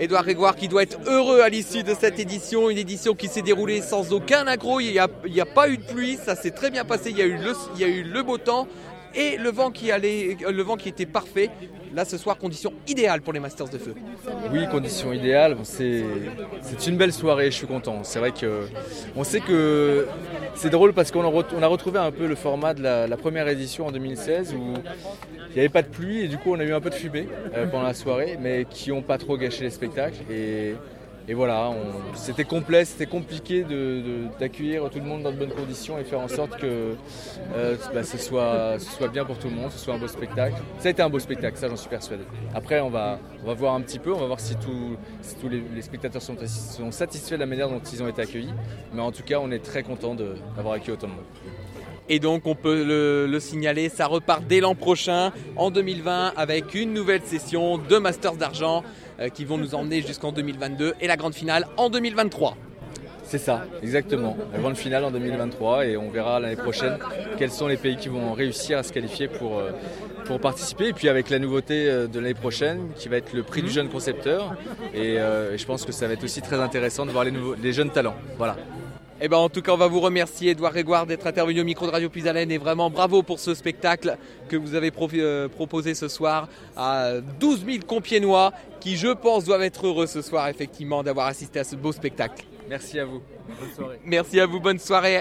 Edouard Grégoire qui doit être heureux à l'issue de cette édition, une édition qui s'est déroulée sans aucun accro. Il n'y a, a, pas eu de pluie, ça s'est très bien passé. Il y a eu le, il y a eu le beau temps et le vent qui allait, le vent qui était parfait. Là ce soir, condition idéale pour les Masters de Feu. Oui, condition idéale. C'est une belle soirée, je suis content. C'est vrai que on sait que c'est drôle parce qu'on a, retrouvé un peu le format de la, première édition en 2016 où il n'y avait pas de pluie et du coup on a eu un peu de fumée euh, pendant la soirée, mais qui n'ont pas trop gâché les spectacles. Et et voilà, c'était complet, c'était compliqué d'accueillir tout le monde dans de bonnes conditions et faire en sorte que euh, bah, ce, soit, bien pour tout le monde, ce soit un beau spectacle. Ça a été un beau spectacle, ça j'en suis persuadé. Après, on va, on va voir un petit peu, on va voir si, tous les, spectateurs sont, sont, satisfaits de la manière dont ils ont été accueillis. Mais en tout cas, on est très content d'avoir accueilli autant de monde. Et donc on peut le, le signaler, ça repart dès l'an prochain, en 2020, avec une nouvelle session de Masters d'argent. Euh, qui vont nous emmener jusqu'en 2022 et la grande finale en 2023. C'est ça, exactement. La grande finale en 2023 et on verra l'année prochaine quels sont les pays qui vont réussir à se qualifier pour, euh, pour participer. Et puis avec la nouveauté euh, de l'année prochaine qui va être le prix du mhm. jeune concepteur. Et, je pense que ça va être aussi très intéressant de voir les, nouveaux, les jeunes talents. Voilà. Eh ben, en tout cas, on va vous remercier, Edouard Grégoire, d'être intervenu au micro de Radio Puisalène. Et vraiment, bravo pour ce spectacle que vous avez euh, proposé ce soir à 12 000 Compiègnois qui, je pense, doivent être heureux ce soir, effectivement, d'avoir assisté à ce beau spectacle. Merci à vous. Bonne soirée. Merci à vous. Bonne soirée.